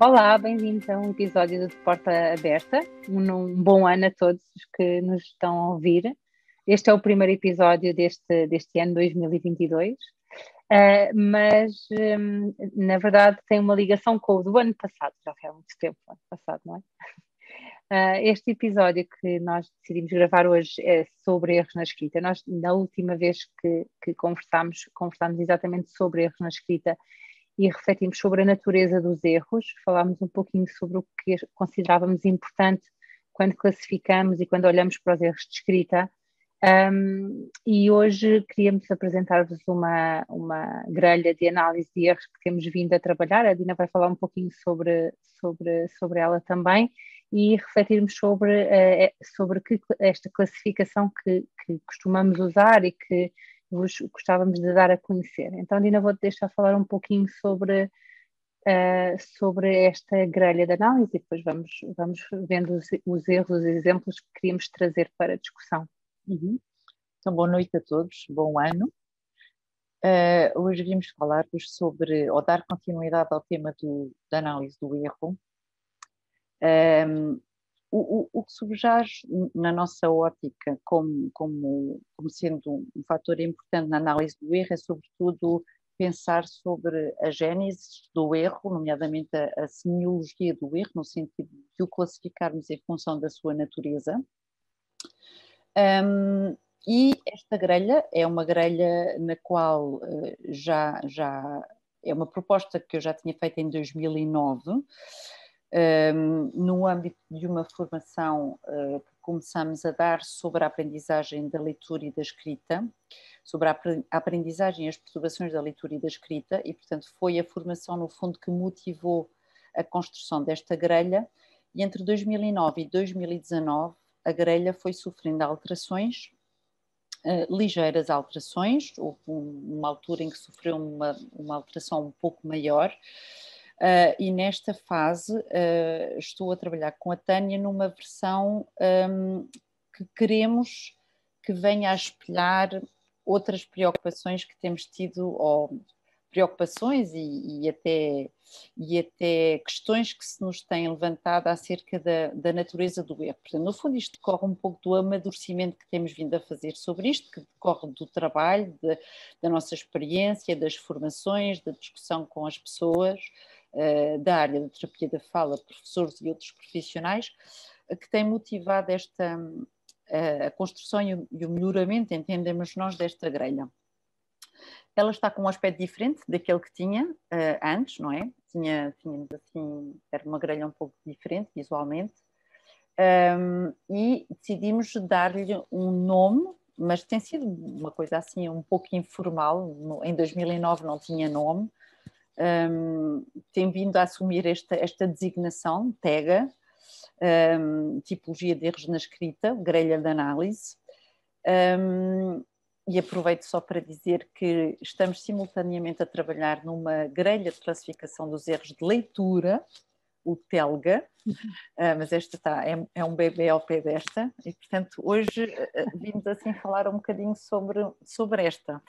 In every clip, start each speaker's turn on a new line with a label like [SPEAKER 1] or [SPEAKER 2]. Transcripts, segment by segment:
[SPEAKER 1] Olá, bem-vindos a um episódio do Porta Aberta. Um, um, bom ano a todos que nos estão a ouvir. Este é o primeiro episódio deste, deste ano 2022, uh, eh, mas um, na verdade tem uma ligação com o do ano passado, já foi há muito tempo, ano passado, não é? Uh, este episódio que nós decidimos gravar hoje é sobre erros na escrita. Nós, na última vez que, que conversámos, conversámos exatamente sobre erros na escrita e refletimos sobre a natureza dos erros, falámos um pouquinho sobre o que considerávamos importante quando classificamos e quando olhamos para os erros de escrita. Um, e hoje queríamos apresentar-vos uma, uma grelha de análise de erros que temos vindo a trabalhar. A Dina vai falar um pouquinho sobre, sobre, sobre ela também e refletirmos sobre, uh, sobre que, esta classificação que, que costumamos usar e que vos gostávamos de dar a conhecer. Então, Dina, vou-te deixar falar um pouquinho sobre, uh, sobre esta grelha de análise e depois vamos, vamos vendo os, os erros, os exemplos que queríamos trazer para a discussão.
[SPEAKER 2] Uhum. Então, boa noite a todos, bom ano. Uh, hoje vimos falar-vos sobre, ou dar continuidade ao tema do, da análise do erro. Um, o, o, o, que subjaz na nossa ótica como, como, como sendo um fator importante na análise do erro é, sobretudo, pensar sobre a gênese do erro, nomeadamente a, a semiologia do erro, no sentido de o classificarmos em função da sua natureza. Um, e esta grelha é uma grelha na qual uh, já, já é uma proposta que eu já tinha feito em 2009 um, no âmbito de uma formação uh, que começamos a dar sobre a aprendizagem da leitura e da escrita, sobre a aprendizagem e as perturbações da leitura e da escrita, e portanto foi a formação, no fundo, que motivou a construção desta grelha, e entre 2009 e 2019 a grelha foi sofrendo alterações, uh, ligeiras alterações, houve um, uma altura em que sofreu uma, uma alteração um pouco maior, Uh, e nesta fase uh, estou a trabalhar com a Tânia numa versão um, que queremos que venha a espelhar outras preocupações que temos tido, ou preocupações e, e, até, e até questões que se nos têm levantado acerca da, da natureza do erro. Portanto, no fundo, isto decorre um pouco do amadurecimento que temos vindo a fazer sobre isto, que decorre do trabalho, de, da nossa experiência, das formações, da discussão com as pessoas, uh, da área da terapia da fala, professores e outros profissionais, uh, que têm motivado esta uh, a construção e o, melhoramento, entendemos nós, desta grelha. Ela está com um aspecto diferente daquele que tinha antes, não é? Tinha, tínhamos assim, era uma grelha um pouco diferente visualmente, um, e decidimos dar-lhe um nome, mas tem sido uma coisa assim um pouco informal. Em 2009 não tinha nome, um, tem vindo a assumir esta, esta designação, TEGA, um, tipologia de erros na escrita, grelha de análise. Um, e aproveito só para dizer que estamos simultaneamente a trabalhar numa grelha de classificação dos erros de leitura, o TELGA, uh, mas esta está, é, é, um bebê ao pé desta, e portanto hoje uh, vimos assim falar um bocadinho sobre, sobre esta.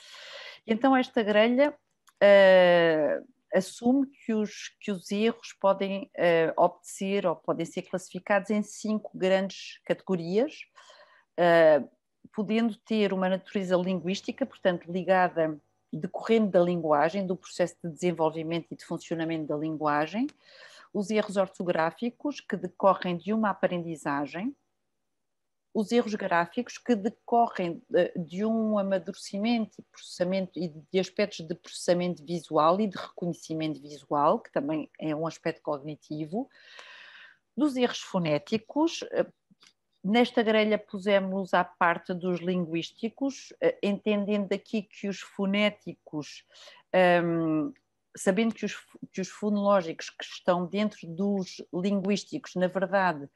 [SPEAKER 2] Então esta grelha uh, assume que os, que os erros podem uh, obedecer ou podem ser classificados em cinco grandes categorias, uh, podendo ter uma natureza linguística, portanto, ligada, decorrendo da linguagem, do processo de desenvolvimento e de funcionamento da linguagem, os erros ortográficos, que decorrem de uma aprendizagem, os erros gráficos que decorrem de um amadurecimento e processamento e de aspectos de processamento visual e de reconhecimento visual, que também é um aspecto cognitivo, dos erros fonéticos. Eh, nesta grelha pusemos à parte dos linguísticos, eh, entendendo aqui que os fonéticos, um, ehm, sabendo que os, que os fonológicos que estão dentro dos linguísticos, na verdade,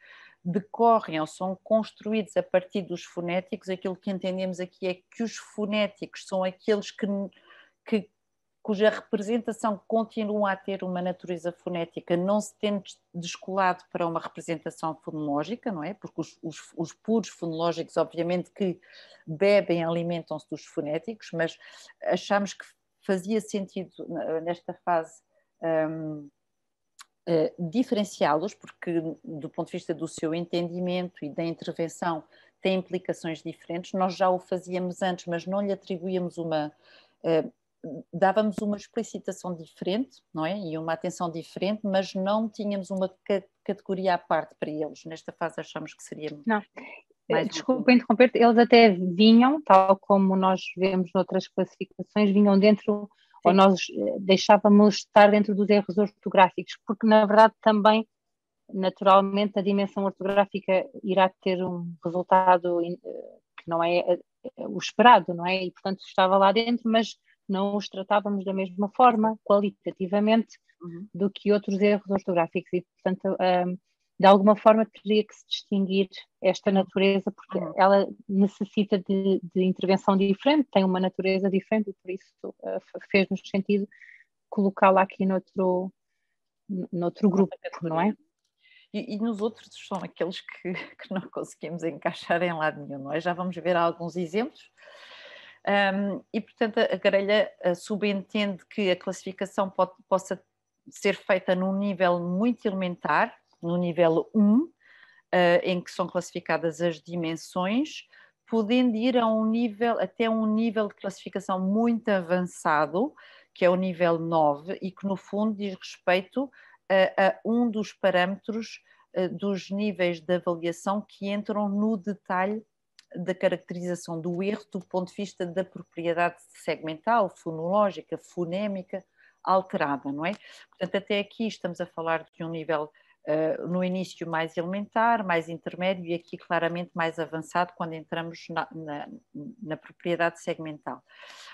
[SPEAKER 2] decorrem ou são construídos a partir dos fonéticos, aquilo que entendemos aqui é que os fonéticos são aqueles que, que cuja representação continua a ter uma natureza fonética, não se tendo descolado para uma representação fonológica, não é? Porque os, os, os puros fonológicos, obviamente, que bebem, alimentam-se dos fonéticos, mas achamos que fazia sentido nesta fase um, uh, diferenciá-los, porque do ponto de vista do seu entendimento e da intervenção tem implicações diferentes. Nós já o fazíamos antes, mas não lhe atribuíamos uma. Uh, dávamos uma explicitação diferente, não é? E uma atenção diferente, mas não tínhamos uma categoria à parte para eles. Nesta fase achamos que seria.
[SPEAKER 1] Não. Mais Desculpa um... interromper, eles até vinham, tal como nós vemos noutras classificações, vinham dentro. Ou nós eh, deixávamos estar dentro dos erros ortográficos, porque na verdade também naturalmente a dimensão ortográfica irá ter um resultado eh, que não é eh, o esperado, não é? E portanto estava lá dentro, mas não os tratávamos da mesma forma, qualitativamente, uhum. do que outros erros ortográficos e portanto um, de alguma forma teria que se distinguir esta natureza porque uhum. ela necessita de, de, intervenção diferente, tem uma natureza diferente e por isso uh, fez-nos sentido colocá-la aqui noutro, noutro grupo, não é?
[SPEAKER 2] E, e, nos outros são aqueles que, que, não conseguimos encaixar em lado nenhum, não é? Já vamos ver alguns exemplos. Um, e, portanto, a grelha subentende que a classificação pode, possa ser feita num nível muito elementar, no nível 1, uh, ah, em que são classificadas as dimensões, podendo ir a um nível, até um nível de classificação muito avançado, que é o nível 9, e que no fundo diz respeito a, a um dos parâmetros uh, dos níveis de avaliação que entram no detalhe da caracterização do erro do ponto de vista da propriedade segmental, fonológica, fonémica alterada, não é? Portanto, até aqui estamos a falar de um nível uh, no início mais elementar, mais intermédio e aqui claramente mais avançado quando entramos na, na, na propriedade segmental.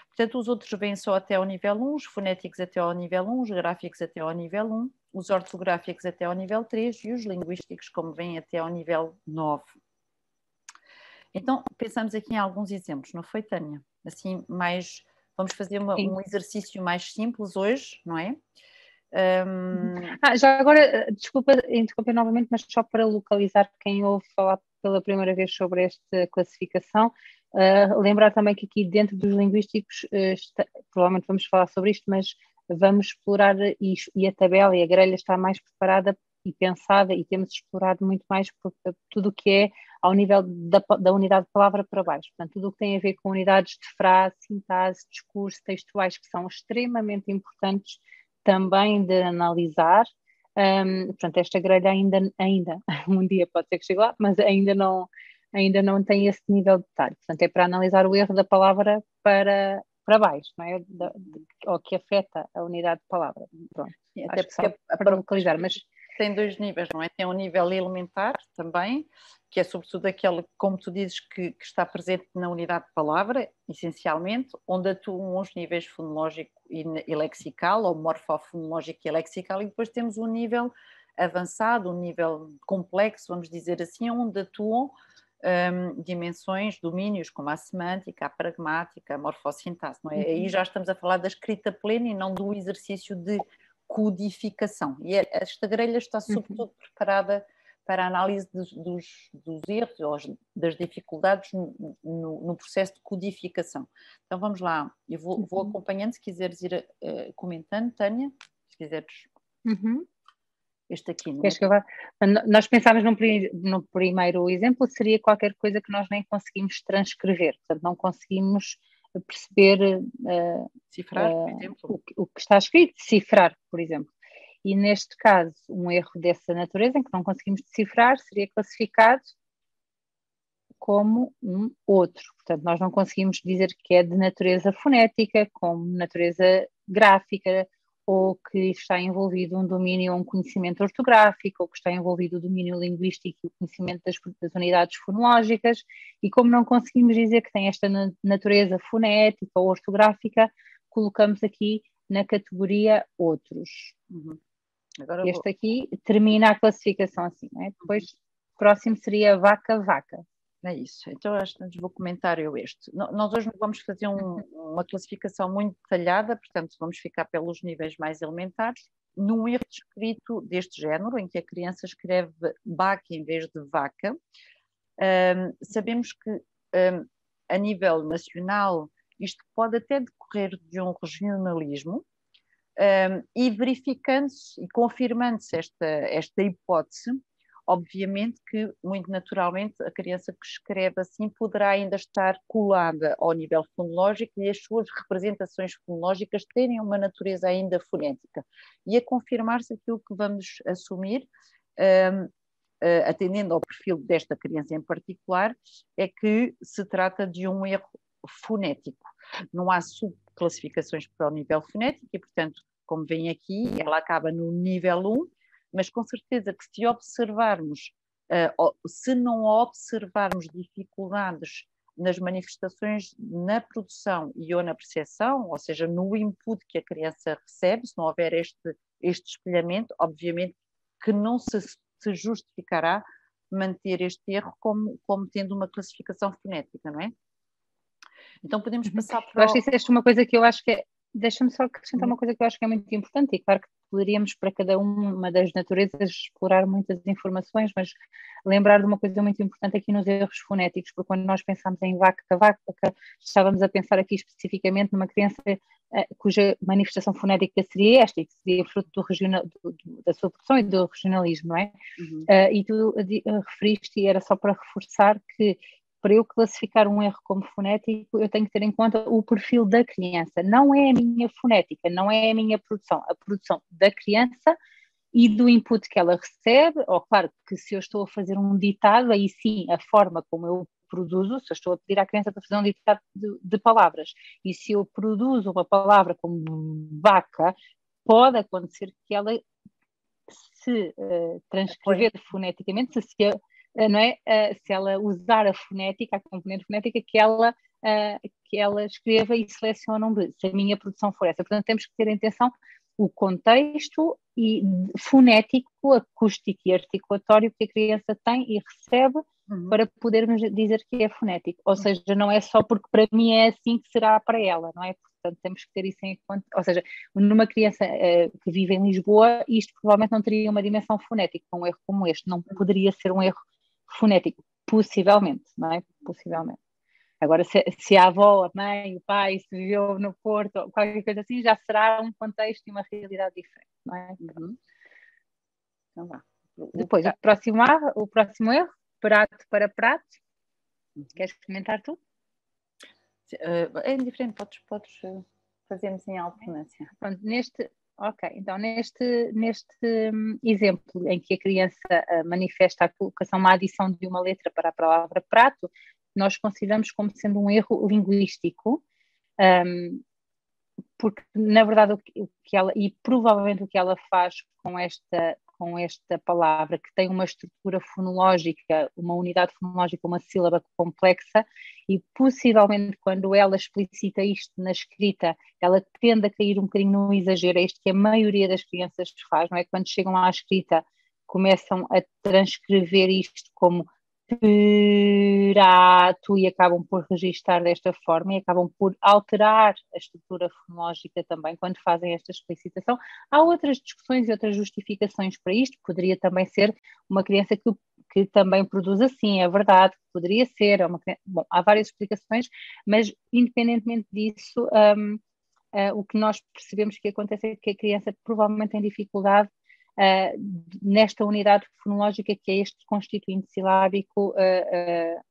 [SPEAKER 2] Portanto, os outros vêm só até ao nível 1, os fonéticos até ao nível 1, os gráficos até ao nível 1, os ortográficos até ao nível 3 e os linguísticos, como vêm, até ao nível 9. Então, pensamos aqui em alguns exemplos, não foi, Tânia? Assim, mais. Vamos fazer uma, um exercício mais simples hoje, não é?
[SPEAKER 1] Um... Ah, já agora, eh, desculpa interromper novamente, mas só para localizar quem ouve falar pela primeira vez sobre esta classificação, uh, lembrar também que aqui dentro dos linguísticos, uh, está, provavelmente vamos falar sobre isto, mas vamos explorar isto, e a tabela e a grelha está mais preparada e pensada e temos explorado muito mais tudo o que é ao nível da, da, unidade de palavra para baixo. Portanto, tudo o que tem a ver com unidades de frase, sintase, discurso, textuais, que são extremamente importantes também de analisar. Um, portanto, esta grelha ainda, ainda, um dia pode ser que chegue lá, mas ainda não, ainda não tem esse nível de detalhe. Portanto, é para analisar o erro da palavra para, para baixo, não é? Da, de, ou que afeta a unidade de palavra. Pronto,
[SPEAKER 2] até porque para localizar, mas tem dois níveis, não é? Tem um nível elementar também, que é sobretudo aquele, como tu dizes, que, que, está presente na unidade de palavra, essencialmente, onde atuam os níveis fonológico e, e lexical, ou morfofonológico e lexical, e depois temos um nível avançado, um nível complexo, vamos dizer assim, onde atuam um, dimensões, domínios como a semântica, a pragmática, a morfossintase, não é? Uhum. Aí já estamos a falar da escrita plena e não do exercício de codificação. E esta grelha está uhum. sobretudo uhum. preparada para a análise dos, dos, dos erros ou das dificuldades no, no, no, processo de codificação. Então vamos lá, eu vou, vou uhum. acompanhando, se quiseres ir uh, comentando, Tânia, se quiseres.
[SPEAKER 1] Uhum.
[SPEAKER 2] Este aqui, não
[SPEAKER 1] é? Nós pensámos no, no primeiro exemplo, seria qualquer coisa que nós nem conseguimos transcrever, portanto não conseguimos perceber uh,
[SPEAKER 2] cifrar, uh,
[SPEAKER 1] o, o, que está escrito, cifrar, por exemplo. E neste caso, um erro dessa natureza, em que não conseguimos decifrar, seria classificado como um outro. Portanto, nós não conseguimos dizer que é de natureza fonética, como natureza gráfica, ou que está envolvido um domínio ou um conhecimento ortográfico, ou que está envolvido o domínio linguístico e o conhecimento das, das, unidades fonológicas, e como não conseguimos dizer que tem esta natureza fonética ou ortográfica, colocamos aqui na categoria outros. Uhum. Este vou... aqui termina a classificação assim, é? depois próximo seria vaca-vaca.
[SPEAKER 2] É isso. Então, acho que vou comentar eu este. Nós hoje vamos fazer um, uma classificação muito detalhada, portanto, vamos ficar pelos níveis mais elementares. Num erro escrito deste género, em que a criança escreve vaca em vez de vaca, um, sabemos que um, a nível nacional isto pode até decorrer de um regionalismo, Um, e verificando-se e confirmando-se esta, esta hipótese, obviamente que, muito naturalmente, a criança que escreve assim poderá ainda estar colada ao nível fonológico e as suas representações fonológicas terem uma natureza ainda fonética. E a confirmar-se aquilo que vamos assumir, um, uh, atendendo ao perfil desta criança em particular, é que se trata de um erro fonético. Não há subclassificações para o nível fonético e, portanto, como vem aqui, ela acaba no nível 1, mas com certeza que se observarmos, uh, se não observarmos dificuldades nas manifestações na produção e ou na percepção, ou seja, no input que a criança recebe, se não houver este, este espelhamento, obviamente que não se, se justificará manter este erro como, como tendo uma classificação fonética, não é?
[SPEAKER 1] Então podemos uhum. passar para. Eu acho que disseste uma coisa que eu acho que é. Deixa-me só acrescentar uhum. uma coisa que eu acho que é muito importante, e claro que poderíamos para cada uma das naturezas explorar muitas informações, mas lembrar de uma coisa muito importante aqui nos erros fonéticos, porque quando nós pensamos em vaca, vaca, estávamos a pensar aqui especificamente numa criança uh, cuja manifestação fonética seria esta, e que seria fruto do regional, do, do, da sua produção e do regionalismo, não é? Uhum. Uh, e tu uh, referiste, e era só para reforçar que para eu classificar um erro como fonético, eu tenho que ter em conta o perfil da criança. Não é a minha fonética, não é a minha produção, a produção da criança e do input que ela recebe. Ou, claro, que se eu estou a fazer um ditado, aí sim, a forma como eu produzo, se eu estou a pedir à criança para fazer um ditado de, de palavras, e se eu produzo uma palavra como vaca, pode acontecer que ela se uh, transcrever foneticamente, se, se não é? Uh, se ela usar a fonética, a componente fonética, que ela, uh, que ela escreva e selecione um se a minha produção for essa. Portanto, temos que ter em atenção o contexto e fonético, acústico e articulatório que a criança tem e recebe uhum. para podermos dizer que é fonético. Ou seja, não é só porque para mim é assim que será para ela, não é? Portanto, temos que ter isso em conta. Ou seja, numa criança uh, que vive em Lisboa, isto provavelmente não teria uma dimensão fonética, um erro como este. Não poderia ser um erro fonético, possivelmente, não é? Possivelmente. Agora, se, se, a avó, a mãe, o pai, se viveu no Porto, qualquer coisa assim, já será um contexto e uma realidade diferente, não é? Uhum. Então vá. Depois, o próximo, o próximo erro, prato para prato. Uhum. Queres comentar tu?
[SPEAKER 2] Uh, é indiferente, podes, podes eh, fazermos em alternância.
[SPEAKER 1] Pronto, neste, Ok, então neste, neste hum, exemplo em que a criança uh, manifesta a colocação, uma adição de uma letra para a palavra prato, nós consideramos como sendo um erro linguístico, um, porque na verdade o que ela, e provavelmente o que ela faz com esta, com esta palavra, que tem uma estrutura fonológica, uma unidade fonológica, uma sílaba complexa, e possivelmente quando ela explicita isto na escrita, ela tende a cair um bocadinho no exagero, é isto que a maioria das crianças faz, não é? Quando chegam à escrita, começam a transcrever isto como prato e acabam por registar desta forma e acabam por alterar a estrutura fonológica também quando fazem esta explicitação. Há outras discussões e outras justificações para isto, poderia também ser uma criança que, que também produz assim, é verdade, poderia ser, é uma, bom, há várias explicações, mas independentemente disso, um, uh, eh, o que nós percebemos que acontece é que a criança provavelmente tem dificuldade uh, nesta unidade fonológica que é este constituinte silábico, uh,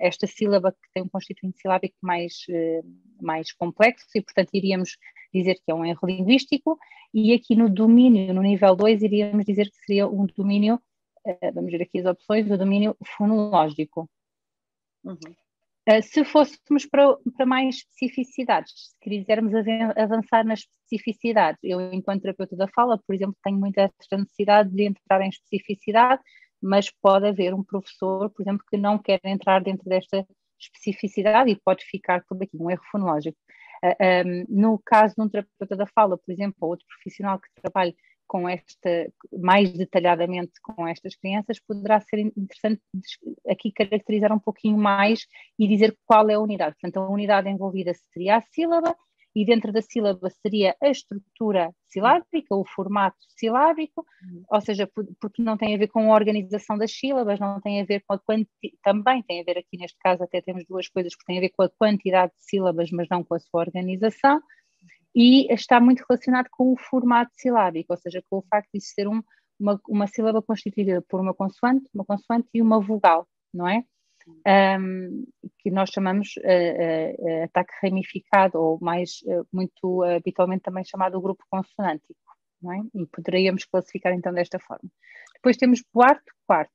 [SPEAKER 1] esta sílaba que tem um constituinte silábico mais, mais complexo e, portanto, iríamos dizer que é um erro linguístico e aqui no domínio, no nível 2, iríamos dizer que seria um domínio, vamos ver aqui as opções, o domínio fonológico. Uhum. Uh, se fôssemos para, para, mais especificidades, se quisermos avançar nas especificidades, eu, enquanto terapeuta da fala, por exemplo, tenho muita necessidade de entrar em especificidade, mas pode haver um professor, por exemplo, que não quer entrar dentro desta especificidade e pode ficar por aqui, um erro fonológico. Ah, um, no caso de um terapeuta da fala, por exemplo, ou outro profissional que trabalhe com esta, mais detalhadamente com estas crianças, poderá ser interessante aqui caracterizar um pouquinho mais e dizer qual é a unidade. Portanto, a unidade envolvida seria a sílaba e dentro da sílaba seria a estrutura silábica, o formato silábico, ou seja, porque não tem a ver com a organização das sílabas, não tem a ver com a quantidade, também tem a ver aqui neste caso até temos duas coisas que têm a ver com a quantidade de sílabas, mas não com a sua organização, e está muito relacionado com o formato silábico, ou seja, com o facto de ser um, uma, uma sílaba constituída por uma consoante, uma consoante e uma vogal, não é? Um, que nós chamamos uh, uh, ataque ramificado, ou mais uh, muito habitualmente também chamado grupo consonântico, não é? E poderíamos classificar então desta forma. Depois temos Buarto quarto.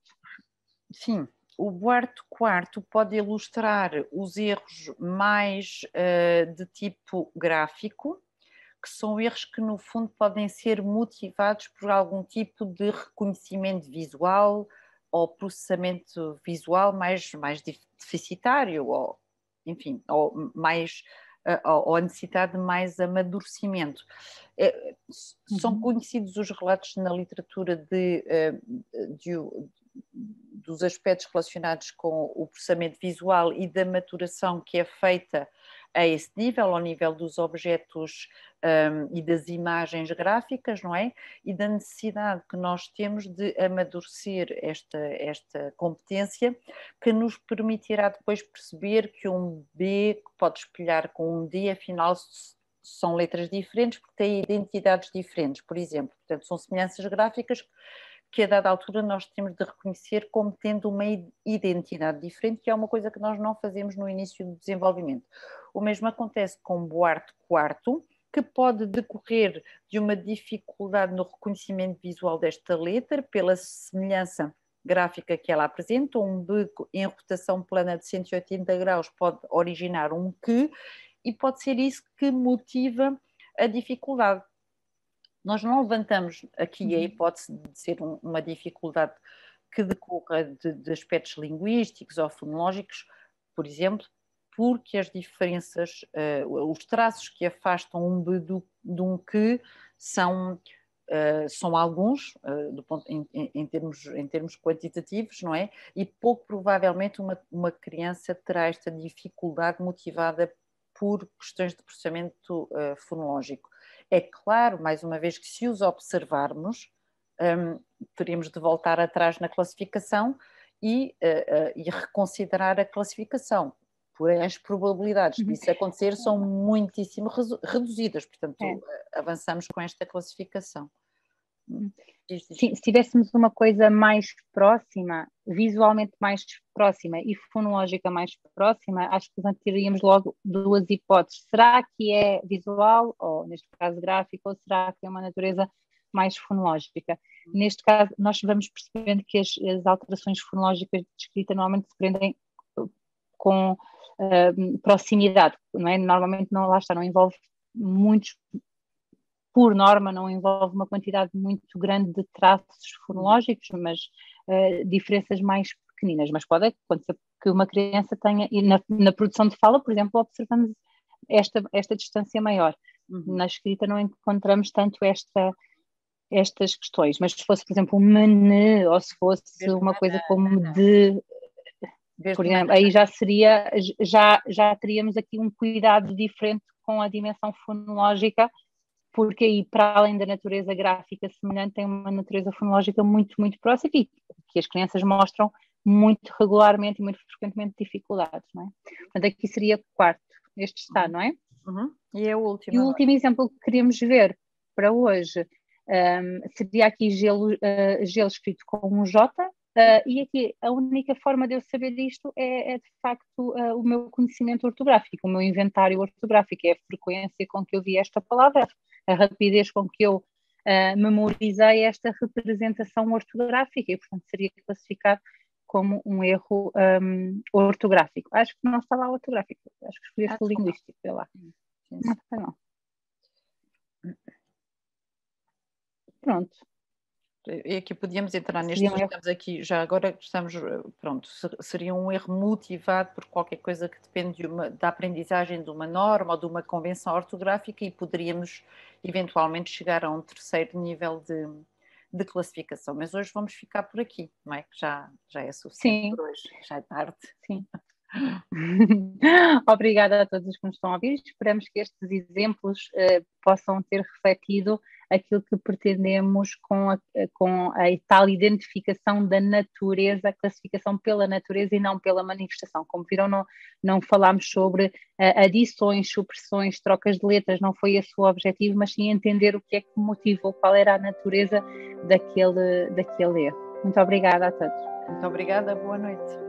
[SPEAKER 2] Sim, o Buarto quarto pode ilustrar os erros mais de tipo gráfico, que são erros que, no fundo, podem ser motivados por algum tipo de reconhecimento visual ou processamento visual mais, mais deficitário, ou, enfim, ou mais ou a necessidade de mais amadurecimento. É, são uhum. conhecidos os relatos na literatura de, eh, de, dos aspectos relacionados com o processamento visual e da maturação que é feita a esse nível, ao nível dos objetos um, e das imagens gráficas, não é? E da necessidade que nós temos de amadurecer esta, esta competência, que nos permitirá depois perceber que um B pode espelhar com um D, afinal são letras diferentes porque têm identidades diferentes, por exemplo. Portanto, são semelhanças gráficas que a dada altura nós temos de reconhecer como tendo uma identidade diferente, que é uma coisa que nós não fazemos no início do desenvolvimento. O mesmo acontece com Boarte quarto, que pode decorrer de uma dificuldade no reconhecimento visual desta letra, pela semelhança gráfica que ela apresenta, um B em rotação plana de 180 graus pode originar um que, e pode ser isso que motiva a dificuldade. Nós não levantamos aqui a uhum. hipótese de ser um, uma dificuldade que decorra de, de, aspectos linguísticos ou fonológicos, por exemplo, porque as diferenças, uh, os traços que afastam um B do, de um que são, uh, são alguns, uh, do ponto, em, em, termos, em termos quantitativos, não é? E pouco provavelmente uma, uma criança terá esta dificuldade motivada por questões de processamento fonológico. É claro, mais uma vez, que se os observarmos, um, teríamos de voltar atrás na classificação e, uh, uh, e reconsiderar a classificação. Porém, as probabilidades uhum. disso acontecer são muitíssimo reduzidas, portanto, é. avançamos com esta classificação.
[SPEAKER 1] Sim, se tivéssemos uma coisa mais próxima, visualmente mais próxima e fonológica mais próxima, acho que teríamos logo duas hipóteses. Será que é visual, ou neste caso gráfico, ou será que é uma natureza mais fonológica? Neste caso, nós vamos percebendo que as, as alterações fonológicas de escrita normalmente se prendem com uh, proximidade, não é? Normalmente não, lá está, não envolve muitos por norma, não envolve uma quantidade muito grande de traços fonológicos, mas uh, diferenças mais pequeninas. Mas pode acontecer que uma criança tenha, e na, na produção de fala, por exemplo, observamos esta, esta distância maior. Uhum. Na escrita não encontramos tanto esta, estas questões, mas se fosse, por exemplo, um mene, ou se fosse uma coisa como de. Por exemplo, aí já seria, já, já teríamos aqui um cuidado diferente com a dimensão fonológica porque aí, para além da natureza gráfica semelhante, tem uma natureza fonológica muito, muito próxima e que as crianças mostram muito regularmente e muito frequentemente dificuldades, não é? Portanto, aqui seria quarto, este está, não é?
[SPEAKER 2] Uhum. E é o último.
[SPEAKER 1] E o último exemplo que queríamos ver para hoje um, seria aqui gelo, uh, gelo escrito com um J, Uh, e aqui a única forma de eu saber disto é, é de facto uh, o meu conhecimento ortográfico, o meu inventário ortográfico, é a frequência com que eu vi esta palavra, a rapidez com que eu uh, memorizei esta representação ortográfica e, portanto, seria classificado como um erro um, ortográfico. Acho que não está lá ortográfico, acho que escolheste o linguístico, sei lá. Não está não. Pronto.
[SPEAKER 2] E aqui podíamos entrar neste, um estamos aqui, já agora estamos, pronto, seria um erro motivado por qualquer coisa que depende de uma, da aprendizagem de uma norma ou de uma convenção ortográfica e poderíamos eventualmente chegar a um terceiro nível de, de classificação. Mas hoje vamos ficar por aqui, não é? Que já, já é suficiente Sim. por hoje, já é tarde.
[SPEAKER 1] Sim. Obrigada a todos os que nos estão a ouvir. Esperamos que estes exemplos uh, possam ter refletido aquilo que pretendemos com a, com a tal identificação da natureza, classificação pela natureza e não pela manifestação. Como viram, não, não falámos sobre uh, adições, supressões, trocas de letras, não foi esse o objetivo, mas sim entender o que é que motivou, qual era a natureza daquele, daquele erro. Muito obrigada a todos.
[SPEAKER 2] Muito obrigada, boa noite.